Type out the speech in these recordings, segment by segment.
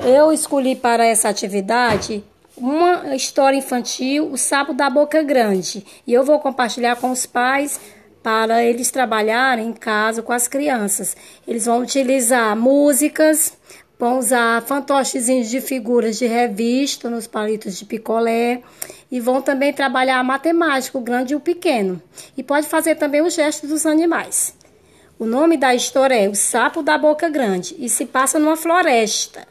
Eu escolhi para essa atividade uma história infantil, O Sapo da Boca Grande. E eu vou compartilhar com os pais para eles trabalharem em casa com as crianças. Eles vão utilizar músicas, vão usar fantochezinhos de figuras de revista nos palitos de picolé e vão também trabalhar matemática, o grande e o pequeno. E pode fazer também o gesto dos animais. O nome da história é O Sapo da Boca Grande e se passa numa floresta.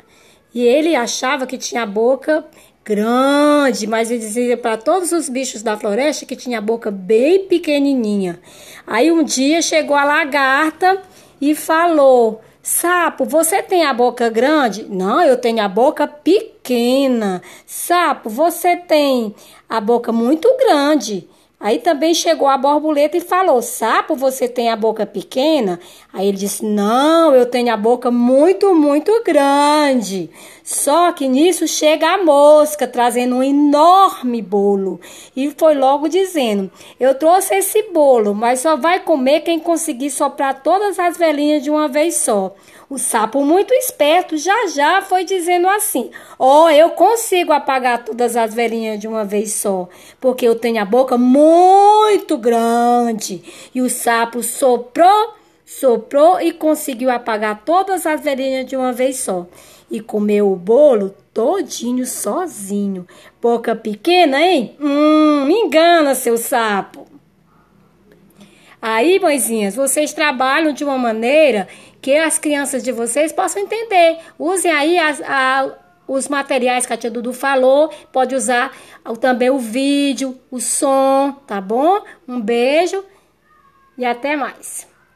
E ele achava que tinha a boca grande, mas ele dizia para todos os bichos da floresta que tinha a boca bem pequenininha. Aí um dia chegou a lagarta e falou: Sapo, você tem a boca grande? Não, eu tenho a boca pequena. Sapo, você tem a boca muito grande. Aí também chegou a borboleta e falou: Sapo, você tem a boca pequena? Aí ele disse: Não, eu tenho a boca muito, muito grande. Só que nisso chega a mosca trazendo um enorme bolo e foi logo dizendo: Eu trouxe esse bolo, mas só vai comer quem conseguir soprar todas as velhinhas de uma vez só. O sapo, muito esperto, já já foi dizendo assim: Ó, oh, eu consigo apagar todas as velhinhas de uma vez só, porque eu tenho a boca muito grande. E o sapo soprou, soprou e conseguiu apagar todas as velhinhas de uma vez só. E comeu o bolo todinho sozinho. Boca pequena, hein? Hum, me engana, seu sapo. Aí, mãezinhas, vocês trabalham de uma maneira que as crianças de vocês possam entender. Usem aí as, a, os materiais que a tia Dudu falou. Pode usar também o vídeo, o som, tá bom? Um beijo e até mais.